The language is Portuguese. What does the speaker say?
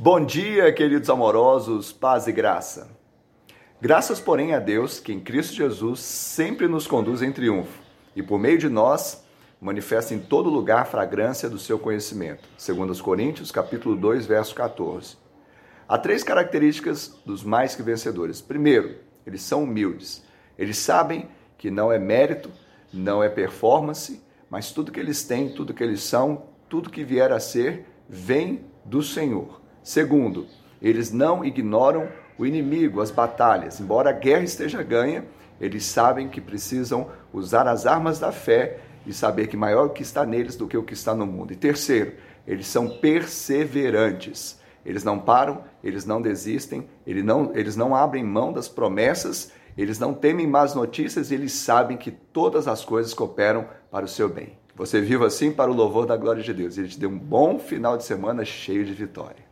Bom dia, queridos amorosos, paz e graça. Graças, porém, a Deus que em Cristo Jesus sempre nos conduz em triunfo e por meio de nós manifesta em todo lugar a fragrância do seu conhecimento. Segundo os Coríntios, capítulo 2, verso 14. Há três características dos mais que vencedores. Primeiro, eles são humildes. Eles sabem que não é mérito, não é performance, mas tudo que eles têm, tudo que eles são, tudo que vier a ser, vem do Senhor. Segundo, eles não ignoram o inimigo, as batalhas. Embora a guerra esteja ganha, eles sabem que precisam usar as armas da fé e saber que maior o que está neles do que o que está no mundo. E terceiro, eles são perseverantes. Eles não param, eles não desistem, eles não, eles não abrem mão das promessas, eles não temem más notícias e eles sabem que todas as coisas cooperam para o seu bem. Você viva assim para o louvor da glória de Deus. Ele te dê um bom final de semana cheio de vitória.